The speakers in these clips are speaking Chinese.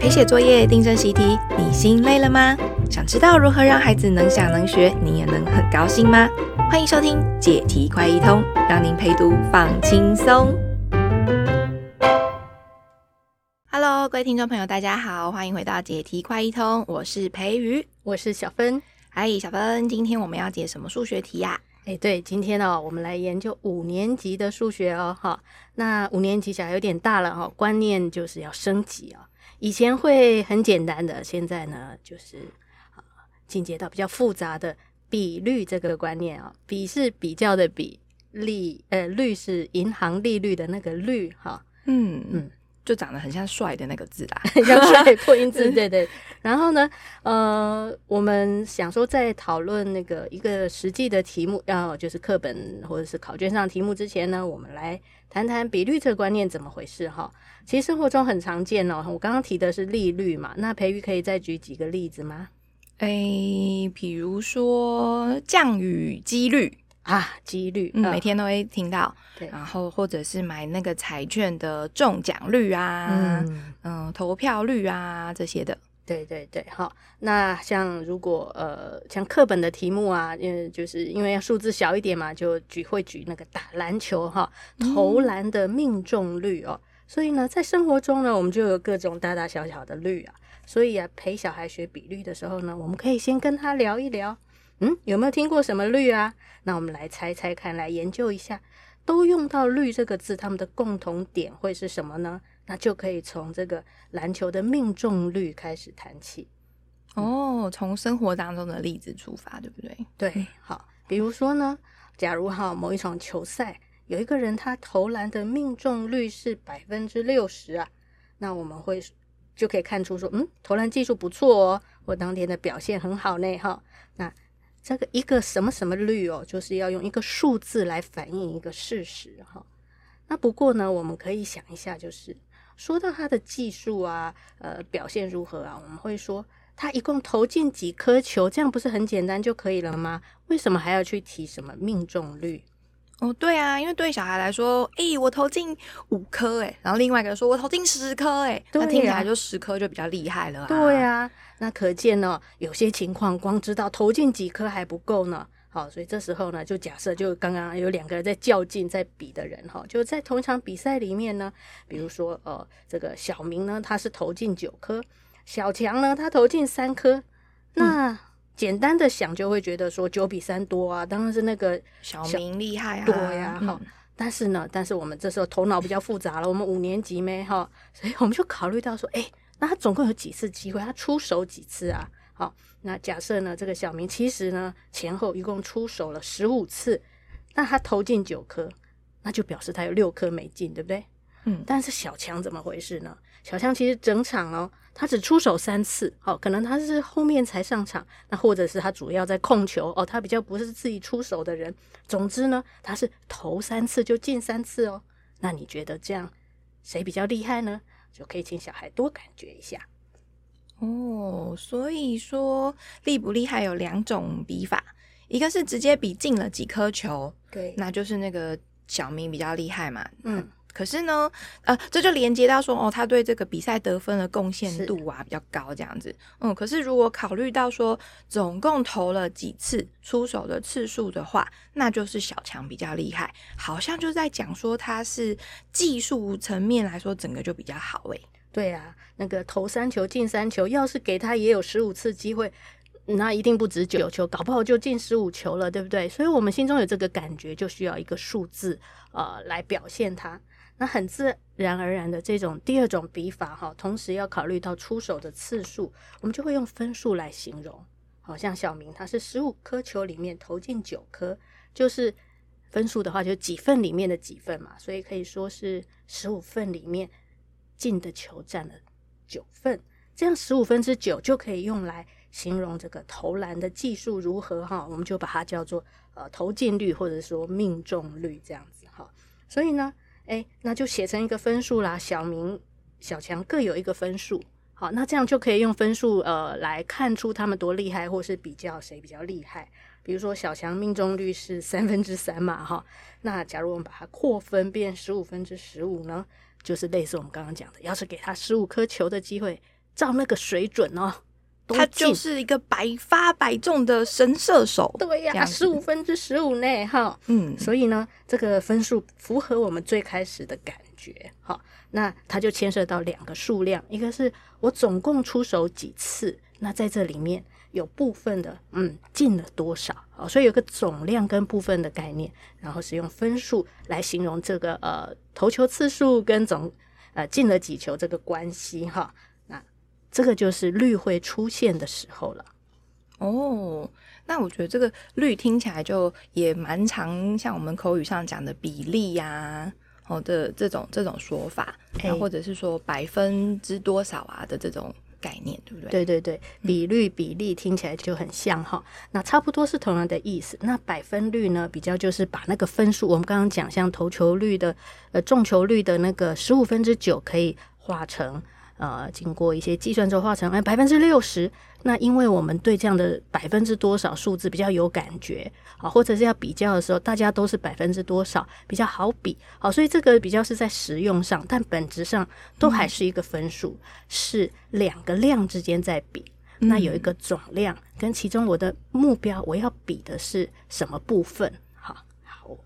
陪写作业、订正习题，你心累了吗？想知道如何让孩子能想能学，你也能很高兴吗？欢迎收听解题快一通，让您陪读放轻松。Hello，各位听众朋友，大家好，欢迎回到解题快一通，我是培瑜，我是小芬。嗨，小芬，今天我们要解什么数学题呀？哎，对，今天哦，我们来研究五年级的数学哦，哈。那五年级小孩有点大了哈，观念就是要升级啊。以前会很简单的，现在呢，就是啊，进阶到比较复杂的比率这个观念啊。比是比较的比，利呃，率是银行利率的那个率哈。嗯嗯。嗯就长得很像帅的那个字啦，很像帅 破音字，对对。然后呢，呃，我们想说在讨论那个一个实际的题目，要就是课本或者是考卷上题目之前呢，我们来谈谈比率这个观念怎么回事哈。其实生活中很常见哦，我刚刚提的是利率嘛，那培育可以再举几个例子吗？诶、欸，比如说降雨几率。啊，几率，嗯，每天都会听到，对，然后或者是买那个彩券的中奖率啊，嗯，嗯，投票率啊这些的，对对对，好，那像如果呃像课本的题目啊，因为就是因为要数字小一点嘛，就举会举那个打篮球哈，投篮的命中率哦，嗯，所以呢，在生活中呢，我们就有各种大大小小的率啊，所以啊，陪小孩学比率的时候呢，我们可以先跟他聊一聊。嗯，有没有听过什么率啊？那我们来猜猜看，来研究一下，都用到“率”这个字，他们的共同点会是什么呢？那就可以从这个篮球的命中率开始谈起。哦，从生活当中的例子出发，对不对？对，好，比如说呢，假如哈某一场球赛，有一个人他投篮的命中率是百分之六十啊，那我们会就可以看出说，嗯，投篮技术不错哦，我当天的表现很好呢，哈，那。这个一个什么什么率哦，就是要用一个数字来反映一个事实哈。那不过呢，我们可以想一下，就是说到他的技术啊，呃，表现如何啊？我们会说他一共投进几颗球，这样不是很简单就可以了吗？为什么还要去提什么命中率？哦，对啊，因为对小孩来说，诶，我投进五颗，诶，然后另外一个人说我投进十颗，诶，那听起来就十颗就比较厉害了啊。对啊。那可见呢，有些情况光知道投进几颗还不够呢。好，所以这时候呢，就假设就刚刚有两个人在较劲，在比的人哈，就在同一场比赛里面呢，比如说呃，这个小明呢，他是投进九颗，小强呢，他投进三颗。那简单的想就会觉得说九比三多啊，当然是那个小，小明厉害啊，对呀。哈，但是呢，但是我们这时候头脑比较复杂了，我们五年级没哈，所以我们就考虑到说，哎。那他总共有几次机会？他出手几次啊？好，那假设呢，这个小明其实呢前后一共出手了十五次，那他投进九颗，那就表示他有六颗没进，对不对？嗯。但是小强怎么回事呢？小强其实整场哦，他只出手三次，好，可能他是后面才上场，那或者是他主要在控球哦，他比较不是自己出手的人。总之呢，他是投三次就进三次哦。那你觉得这样谁比较厉害呢？就可以请小孩多感觉一下哦。所以说厉不厉害有两种比法，一个是直接比进了几颗球，对，那就是那个小明比较厉害嘛。嗯。可是呢，呃，这就连接到说，哦，他对这个比赛得分的贡献度啊比较高，这样子。嗯，可是如果考虑到说总共投了几次出手的次数的话，那就是小强比较厉害，好像就在讲说他是技术层面来说整个就比较好诶。对啊，那个投三球进三球，要是给他也有十五次机会，那一定不止九球，搞不好就进十五球了，对不对？所以我们心中有这个感觉，就需要一个数字呃来表现它。那很自然而然的这种第二种比法哈，同时要考虑到出手的次数，我们就会用分数来形容。好像小明他是十五颗球里面投进九颗，就是分数的话就几份里面的几份嘛，所以可以说是十五份里面进的球占了九份，这样十五分之九就可以用来形容这个投篮的技术如何哈，我们就把它叫做呃投进率或者说命中率这样子哈，所以呢。哎，那就写成一个分数啦。小明、小强各有一个分数，好，那这样就可以用分数呃来看出他们多厉害，或是比较谁比较厉害。比如说小强命中率是三分之三嘛，哈，那假如我们把它扩分变十五分之十五呢，就是类似我们刚刚讲的，要是给他十五颗球的机会，照那个水准哦，他就是一个百发百中的神射手。对呀，十五分之十五呢，哈，嗯，所以呢，这个分数符合我们最开始的感觉，哈。那它就牵涉到两个数量，一个是我总共出手几次，那在这里面有部分的，嗯，进了多少啊？所以有个总量跟部分的概念，然后是用分数来形容这个呃投球次数跟总呃进了几球这个关系哈。那这个就是率会出现的时候了。哦，那我觉得这个率听起来就也蛮常像我们口语上讲的比例呀、哦的这种这种说法，然后或者是说百分之多少啊的这种概念，对不对？对对对，比率比例听起来就很像哈、嗯，那差不多是同样的意思。那百分率呢，比较就是把那个分数，我们刚刚讲像投球率的呃中球率的那个十五分之九，可以化成。呃，经过一些计算之后，化成哎百分之六十。那因为我们对这样的百分之多少数字比较有感觉，好，或者是要比较的时候，大家都是百分之多少比较好比，好，所以这个比较是在实用上，但本质上都还是一个分数，嗯，是两个量之间在比。那有一个总量，跟其中我的目标我要比的是什么部分？好，好，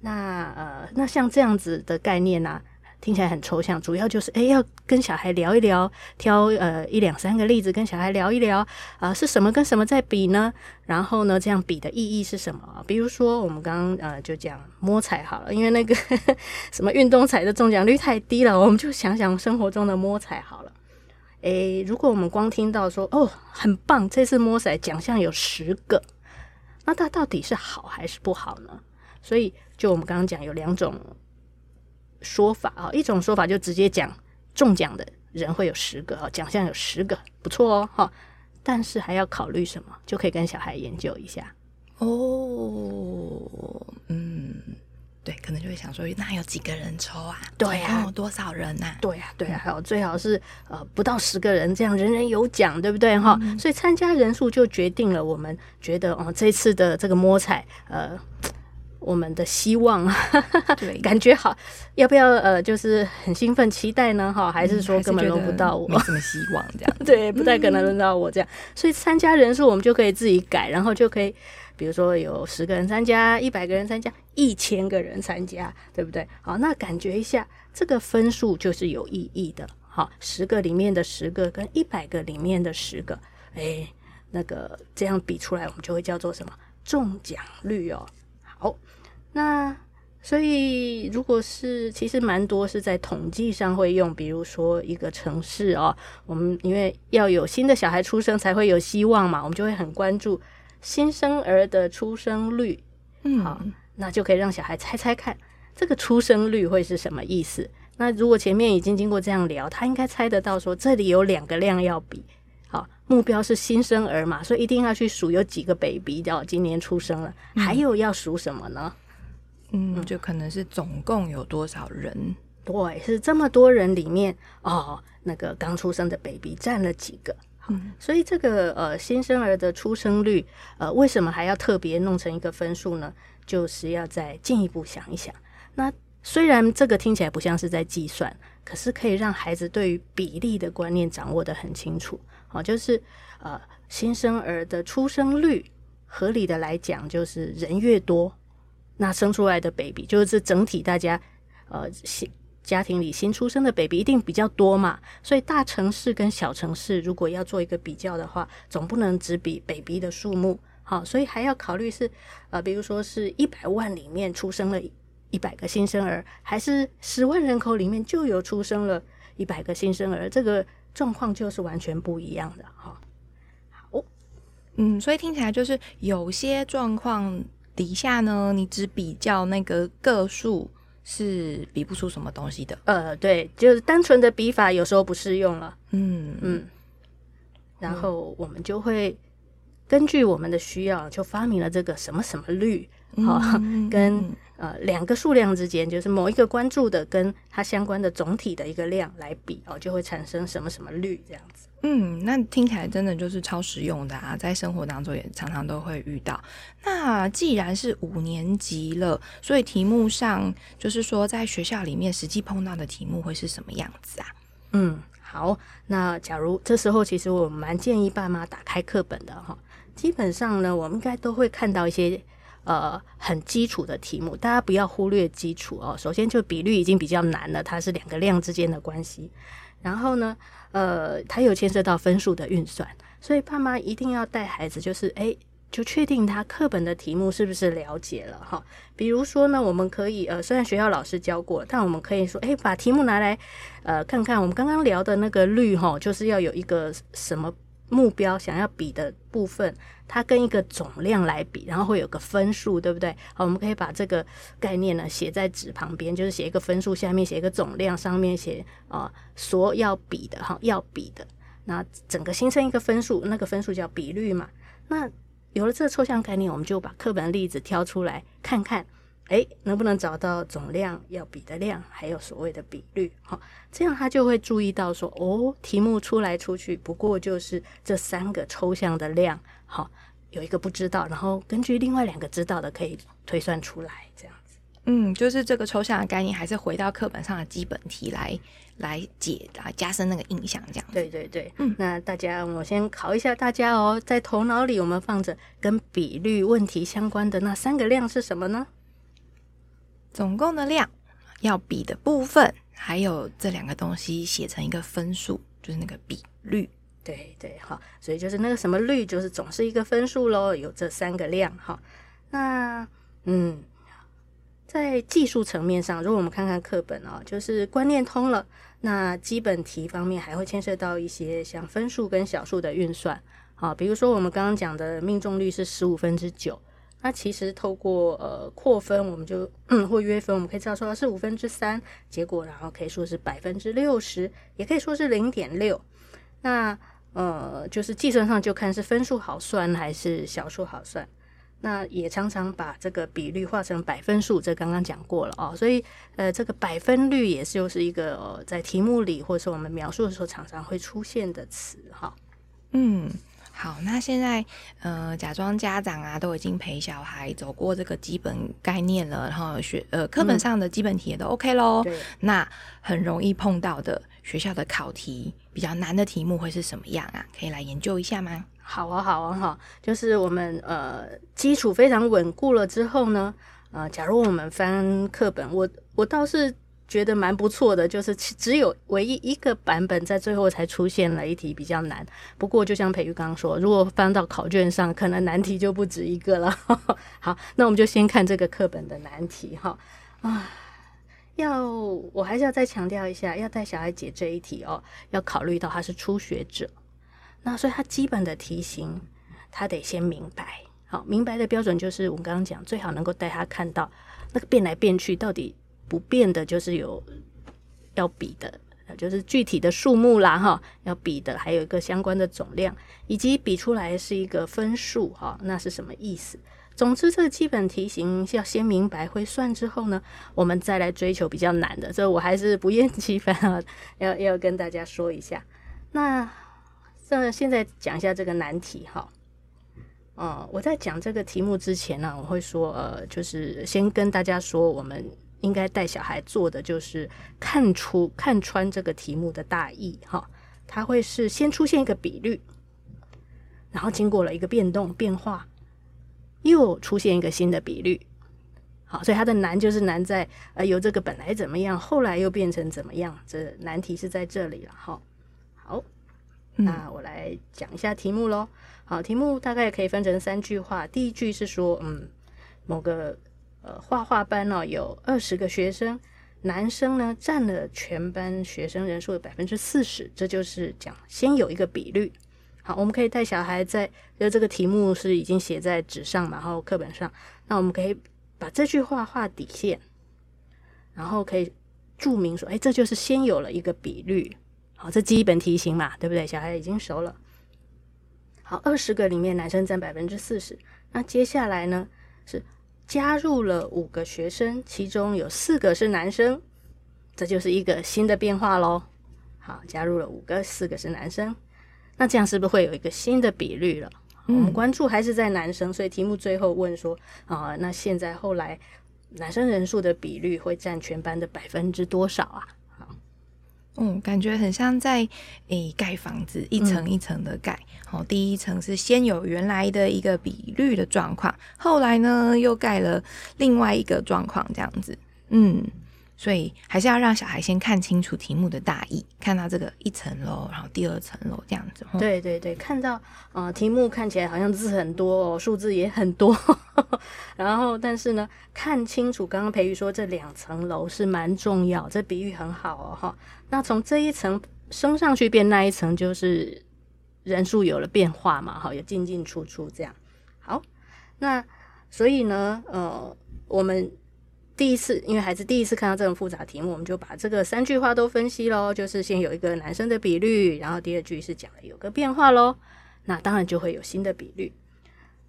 那呃，那像这样子的概念呢，啊？听起来很抽象，主要就是诶，要跟小孩聊一聊，挑呃一两三个例子跟小孩聊一聊啊、是什么跟什么在比呢？然后呢，这样比的意义是什么？比如说我们刚刚呃就讲摸彩好了，因为那个 什么运动彩的中奖率太低了，我们就想想生活中的摸彩好了。诶，如果我们光听到说哦很棒，这次摸彩奖项有十个，那它到底是好还是不好呢？所以就我们刚刚讲有两种。说法啊，一种说法就直接讲中奖的人会有十个啊，奖项有十个，不错哦哈。但是还要考虑什么？就可以跟小孩研究一下哦。嗯，对，可能就会想说，那有几个人抽啊？对呀、多少人啊？对呀、啊，对呀、啊，还有最好是呃不到十个人，这样人人有奖，对不对哈、嗯？所以参加人数就决定了我们觉得哦，这次的这个摸彩呃。我们的希望，对，感觉好，要不要呃，就是很兴奋期待呢？哈，还是说根本轮不到我？没什么希望这样，对，不太可能轮到我这样。所以参加人数我们就可以自己改，然后就可以，比如说有十个人参加，一百个人参加，一千个人参加，对不对？好，那感觉一下这个分数就是有意义的。好，十个里面的十个跟一百个里面的十个，哎，那个这样比出来，我们就会叫做什么中奖率哦。好。那所以，如果是其实蛮多是在统计上会用，比如说一个城市哦，我们因为要有新的小孩出生才会有希望嘛，我们就会很关注新生儿的出生率。嗯，好，那就可以让小孩猜猜看，这个出生率会是什么意思？那如果前面已经经过这样聊，他应该猜得到说，这里有两个量要比。好，目标是新生儿嘛，所以一定要去数有几个 baby 叫今年出生了，还有要数什么呢？嗯，就可能是总共有多少人？对，是这么多人里面哦，那个刚出生的 baby 占了几个？嗯，所以这个呃新生儿的出生率，呃，为什么还要特别弄成一个分数呢？就是要再进一步想一想。那虽然这个听起来不像是在计算，可是可以让孩子对于比例的观念掌握得很清楚。好，就是呃新生儿的出生率，合理的来讲，就是人越多。那生出来的 baby 就是整体大家，呃，新家庭里新出生的 baby 一定比较多嘛，所以大城市跟小城市如果要做一个比较的话，总不能只比 baby 的数目，好，所以还要考虑是，呃，比如说是一百万里面出生了一百个新生儿，还是十万人口里面就有出生了一百个新生儿，这个状况就是完全不一样的哈。好，嗯，所以听起来就是有些状况。底下呢，你只比较那个个数是比不出什么东西的。呃，对，就是单纯的比法有时候不适用了。嗯嗯。然后我们就会根据我们的需要，就发明了这个什么什么率，好、嗯，跟呃两个数量之间，就是某一个关注的跟它相关的总体的一个量来比哦，就会产生什么什么率这样子。嗯，那听起来真的就是超实用的啊，在生活当中也常常都会遇到。那既然是五年级了，所以题目上就是说，在学校里面实际碰到的题目会是什么样子啊？嗯，好，那假如这时候其实我蛮建议爸妈打开课本的哈。基本上呢，我们应该都会看到一些呃很基础的题目，大家不要忽略基础哦。首先就比率已经比较难了，它是两个量之间的关系。然后呢，呃，它有牵涉到分数的运算，所以爸妈一定要带孩子，就是诶，就确定他课本的题目是不是了解了哈。比如说呢，我们可以呃，虽然学校老师教过，但我们可以说，诶，把题目拿来呃看看，我们刚刚聊的那个率哈，就是要有一个什么。目标想要比的部分，它跟一个总量来比，然后会有个分数，对不对？好，我们可以把这个概念呢写在纸旁边，就是写一个分数，下面写一个总量，上面写啊所要比的哈，要比的，那整个形成一个分数，那个分数叫比率嘛。那有了这个抽象概念，我们就把课本的例子挑出来看看。哎，能不能找到总量要比的量，还有所谓的比率？好，这样他就会注意到说，哦，题目出来出去，不过就是这三个抽象的量，好，有一个不知道，然后根据另外两个知道的，可以推算出来，这样子。嗯，就是这个抽象的概念，还是回到课本上的基本题来来解，答加深那个印象，这样。对对对，嗯，那大家，我先考一下大家哦，在头脑里我们放着跟比率问题相关的那三个量是什么呢？总共的量要比的部分，还有这两个东西写成一个分数，就是那个比率。对对，好，所以就是那个什么率，就是总是一个分数喽。有这三个量，哈。那嗯，在技术层面上，如果我们看看课本啊，就是观念通了，那基本题方面还会牵涉到一些像分数跟小数的运算。好，比如说我们刚刚讲的命中率是十五分之九。那其实透过呃扩分，我们就嗯或约分，我们可以知道说它是五分之三，结果然后可以说是百分之六十，也可以说是零点六。那呃就是计算上就看是分数好算还是小数好算。那也常常把这个比率化成百分数，这刚刚讲过了哦。所以呃这个百分率也是就是一个、在题目里或者说我们描述的时候常常会出现的词哈。嗯。好，那现在呃，假装家长啊都已经陪小孩走过这个基本概念了，然后学呃课本上的基本题也都 OK 喽。嗯，那很容易碰到的学校的考题比较难的题目会是什么样啊？可以来研究一下吗？好啊，好啊，哈，就是我们呃基础非常稳固了之后呢，呃，假如我们翻课本，我我倒是。觉得蛮不错的，就是只有唯一一个版本在最后才出现了一题比较难。不过，就像培育刚刚说，如果翻到考卷上，可能难题就不止一个了。好，那我们就先看这个课本的难题哈。啊，要我还是要再强调一下，要带小孩解这一题哦，要考虑到他是初学者，那所以他基本的题型他得先明白。好，明白的标准就是我们刚刚讲，最好能够带他看到那个变来变去到底。不变的就是有要比的，就是具体的数目啦，哈，要比的还有一个相关的总量，以及比出来是一个分数，哈，那是什么意思？总之，这个基本题型要先明白会算之后呢，我们再来追求比较难的。这我还是不厌其烦啊，要要跟大家说一下。那这现在讲一下这个难题，哈，嗯，我在讲这个题目之前呢，我会说，呃，就是先跟大家说我们。应该带小孩做的就是看出看穿这个题目的大意哈，它会是先出现一个比率，然后经过了一个变动变化，又出现一个新的比率，好，所以它的难就是难在呃由这个本来怎么样，后来又变成怎么样，这难题是在这里了哈。好，那我来讲一下题目喽。好，题目大概可以分成三句话，第一句是说嗯某个。呃，画画班呢、哦、有二十个学生，男生呢占了全班学生人数的百分之四十，这就是讲先有一个比率。好，我们可以带小孩在，就这个题目是已经写在纸上嘛，然后课本上，那我们可以把这句话画底线，然后可以注明说，哎，这就是先有了一个比率。好，这基本题型嘛，对不对？小孩已经熟了。好，二十个里面男生占百分之四十。那接下来呢是加入了五个学生，其中有四个是男生，这就是一个新的变化喽。好，加入了五个，四个是男生，那这样是不是会有一个新的比率了？嗯、我们关注还是在男生，所以题目最后问说啊，那现在后来男生人数的比率会占全班的百分之多少啊？嗯，感觉很像在诶、欸、盖房子，一层一层的盖。好、嗯，第一层是先有原来的一个比率的状况，后来呢又盖了另外一个状况，这样子。嗯。所以还是要让小孩先看清楚题目的大意，看到这个一层楼，然后第二层楼这样子。对对对，看到呃题目看起来好像字很多哦，数字也很多，然后但是呢，看清楚刚刚培育说这两层楼是蛮重要，这比喻很好哦哈。那从这一层升上去变那一层，就是人数有了变化嘛，哈，有进进出出这样。好，那所以呢，呃，我们。第一次，因为孩子第一次看到这种复杂题目，我们就把这个三句话都分析喽。就是先有一个男生的比率，然后第二句是讲了有个变化喽。那当然就会有新的比率。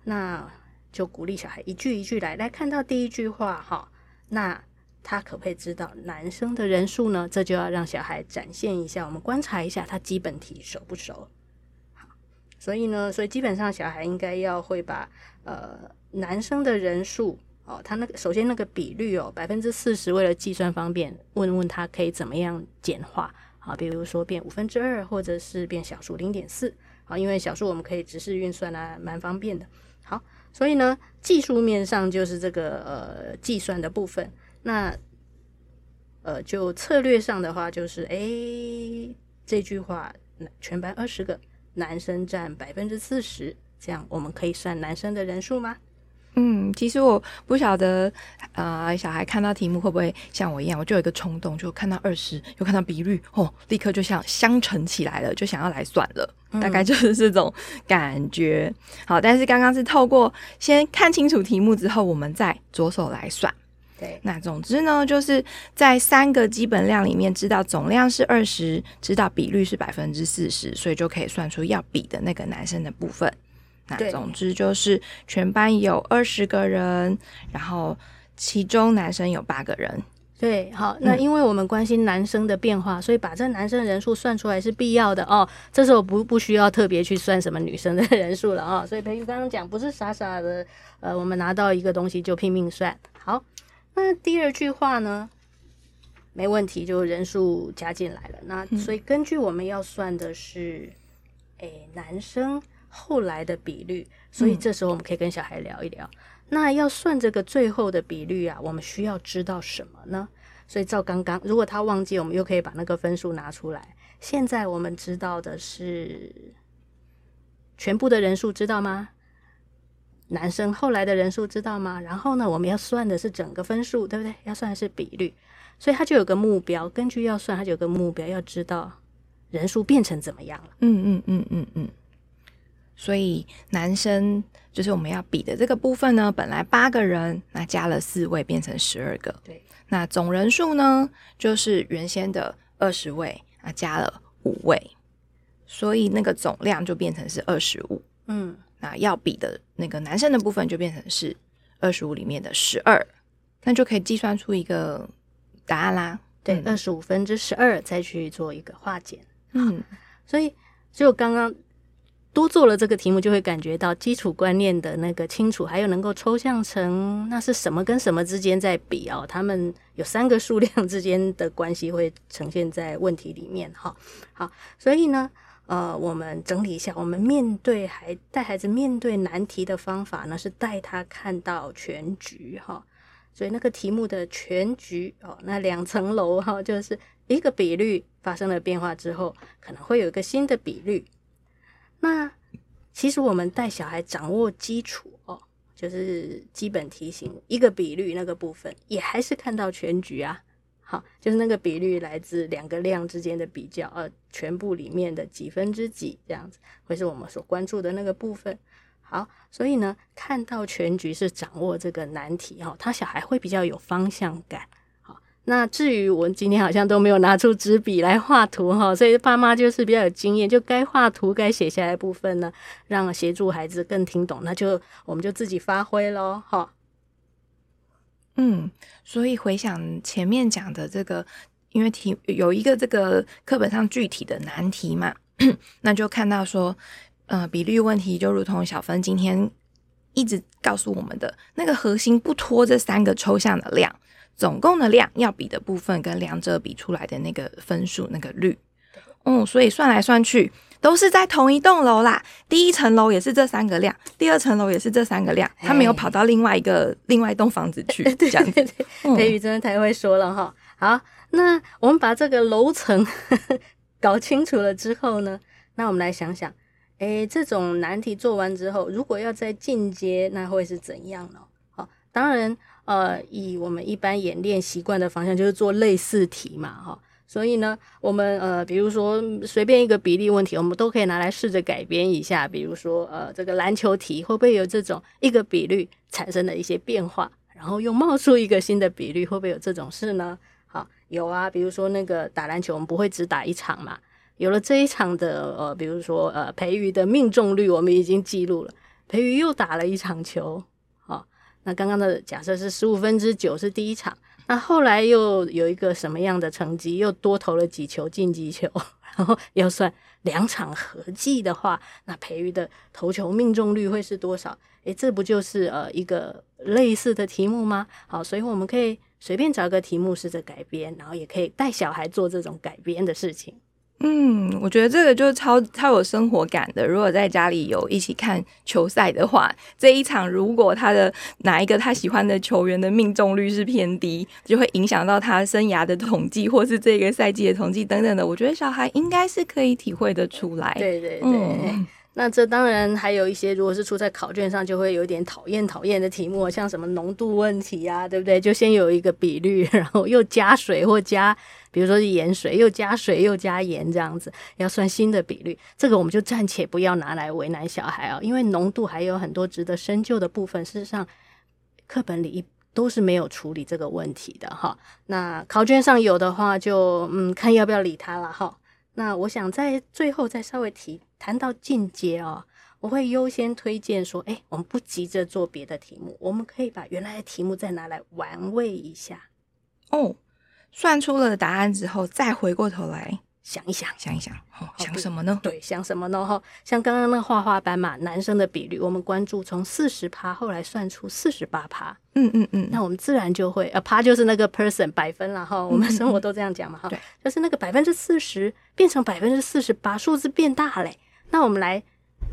那就鼓励小孩一句一句来。来看到第一句话哈，那他可不可以知道男生的人数呢？这就要让小孩展现一下，我们观察一下他基本题熟不熟。好，所以呢，所以基本上小孩应该要会把呃男生的人数。哦，他那个首先那个比率哦，百分之四十，为了计算方便，问问他可以怎么样简化啊？比如说变五分之二，或者是变小数零点四啊，因为小数我们可以直视运算啊，蛮方便的。好，所以呢，技术面上就是这个呃计算的部分。那呃，就策略上的话，就是诶，这句话全班二十个男生占百分之四十，这样我们可以算男生的人数吗？嗯，其实我不晓得，呃，小孩看到题目会不会像我一样，我就有一个冲动，就看到二十，又看到比率，哦，立刻就像相乘起来了，就想要来算了，嗯、大概就是这种感觉。好，但是刚刚是透过先看清楚题目之后，我们再着手来算。对，那总之呢，就是在三个基本量里面，知道总量是二十，知道比率是百分之四十，所以就可以算出要比的那个男生的部分。那总之就是全班有二十个人，然后其中男生有八个人。对，好，那因为我们关心男生的变化，嗯、所以把这男生的人数算出来是必要的哦。这时候不不需要特别去算什么女生的 人数了啊、哦。所以培育刚刚讲不是傻傻的，呃，我们拿到一个东西就拼命算。好，那第二句话呢，没问题，就人数加进来了。那所以根据我们要算的是，哎、嗯，男生。后来的比率，所以这时候我们可以跟小孩聊一聊。嗯、那要算这个最后的比率啊，我们需要知道什么呢？所以照刚刚，如果他忘记，我们又可以把那个分数拿出来。现在我们知道的是全部的人数，知道吗？男生后来的人数知道吗？然后呢，我们要算的是整个分数，对不对？要算的是比率，所以他就有个目标。根据要算，他就有个目标，要知道人数变成怎么样了。嗯嗯嗯嗯嗯。所以男生就是我们要比的这个部分呢，本来八个人，那加了四位变成十二个。对，那总人数呢，就是原先的二十位，啊加了五位，所以那个总量就变成是二十五。嗯，那要比的那个男生的部分就变成是二十五里面的十二，那就可以计算出一个答案啦。对，二十五分之十二，再去做一个化简。嗯，所以就刚刚。多做了这个题目，就会感觉到基础观念的那个清楚，还有能够抽象成那是什么跟什么之间在比哦，他们有三个数量之间的关系会呈现在问题里面哈。好，所以呢，呃，我们整理一下，我们面对孩带孩子面对难题的方法呢，是带他看到全局哈。所以那个题目的全局哦，那两层楼哈，就是一个比率发生了变化之后，可能会有一个新的比率。那其实我们带小孩掌握基础哦，就是基本题型一个比率那个部分，也还是看到全局啊。好，就是那个比率来自两个量之间的比较，呃，全部里面的几分之几这样子，会是我们所关注的那个部分。好，所以呢，看到全局是掌握这个难题哈，他小孩会比较有方向感。那至于我今天好像都没有拿出纸笔来画图哈，所以爸妈就是比较有经验，就该画图、该写下来部分呢，让协助孩子更听懂，那就我们就自己发挥喽哈。嗯，所以回想前面讲的这个，因为题有一个这个课本上具体的难题嘛，那就看到说，呃，比率问题就如同小芬今天一直告诉我们的那个核心不脱这三个抽象的量。总共的量要比的部分跟两者比出来的那个分数那个率，嗯，所以算来算去都是在同一栋楼啦。第一层楼也是这三个量，第二层楼也是这三个量，他没有跑到另外一个另外一栋房子去。这样子，对对对，培宇真的太会说了哈。好，那我们把这个楼层搞清楚了之后呢，那我们来想想，哎，这种难题做完之后，如果要再进阶，那会是怎样呢？好，当然。呃，以我们一般演练习惯的方向，就是做类似题嘛，哈。所以呢，我们呃，比如说随便一个比例问题，我们都可以拿来试着改编一下。比如说，呃，这个篮球题会不会有这种一个比率产生的一些变化，然后又冒出一个新的比率，会不会有这种事呢？好，有啊。比如说那个打篮球，我们不会只打一场嘛。有了这一场的呃，比如说呃，培瑜的命中率，我们已经记录了。培瑜又打了一场球。那刚刚的假设是十五分之九是第一场，那后来又有一个什么样的成绩？又多投了几球进击球，然后要算两场合计的话，那培育的投球命中率会是多少？诶，这不就是呃一个类似的题目吗？好，所以我们可以随便找个题目试着改编，然后也可以带小孩做这种改编的事情。嗯，我觉得这个就超超有生活感的。如果在家里有一起看球赛的话，这一场如果他的哪一个他喜欢的球员的命中率是偏低，就会影响到他生涯的统计，或是这个赛季的统计等等的。我觉得小孩应该是可以体会得出来。对对对。嗯那这当然还有一些，如果是出在考卷上，就会有点讨厌讨厌的题目，像什么浓度问题啊，对不对？就先有一个比率，然后又加水或加，比如说是盐水，又加水又加盐这样子，要算新的比率。这个我们就暂且不要拿来为难小孩啊，因为浓度还有很多值得深究的部分。事实上，课本里都是没有处理这个问题的哈。那考卷上有的话就，就嗯，看要不要理他了哈。那我想在最后再稍微提谈到进阶哦，我会优先推荐说，哎，我们不急着做别的题目，我们可以把原来的题目再拿来玩味一下。哦，算出了答案之后，再回过头来。想一想，想一想，哦，想什么呢？对，想什么呢？哈，像刚刚那个画画班嘛，男生的比率，我们关注从四十趴，后来算出四十八趴。嗯嗯嗯，那我们自然就会，呃，趴就是那个 person 百分了哈。我们生活都这样讲嘛哈。对，就是那个百分之四十变成百分之四十八，数字变大嘞。那我们来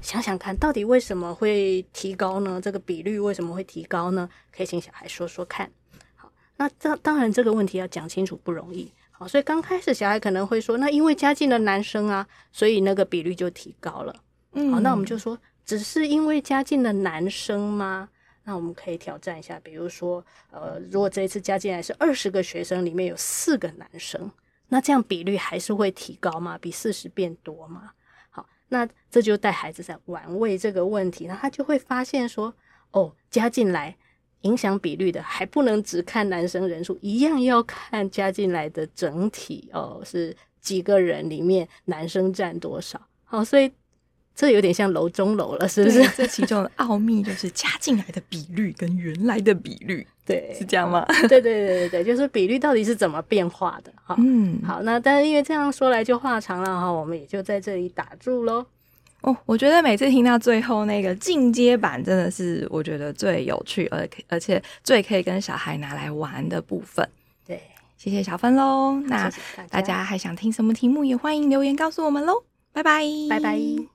想想看，到底为什么会提高呢？这个比率为什么会提高呢？可以请小孩说说看。好，那这当然这个问题要讲清楚不容易。好，所以刚开始小孩可能会说，那因为加进了男生啊，所以那个比率就提高了。嗯，好，那我们就说，只是因为加进了男生吗？那我们可以挑战一下，比如说，呃，如果这一次加进来是二十个学生，里面有四个男生，那这样比率还是会提高吗？比四十变多吗？好，那这就带孩子在玩味这个问题，那他就会发现说，哦，加进来。影响比率的还不能只看男生人数，一样要看加进来的整体哦，是几个人里面男生占多少？好，所以这有点像楼中楼了，是不是？这其中的奥秘就是加进来的比率跟原来的比率，对，是这样吗？对对对对对，就是比率到底是怎么变化的？哈，嗯，好，那但是因为这样说来就话长了哈，我们也就在这里打住喽。哦，我觉得每次听到最后那个进阶版，真的是我觉得最有趣，而而且最可以跟小孩拿来玩的部分。对，谢谢小芬喽。那大家还想听什么题目，也欢迎留言告诉我们喽。拜拜，拜拜。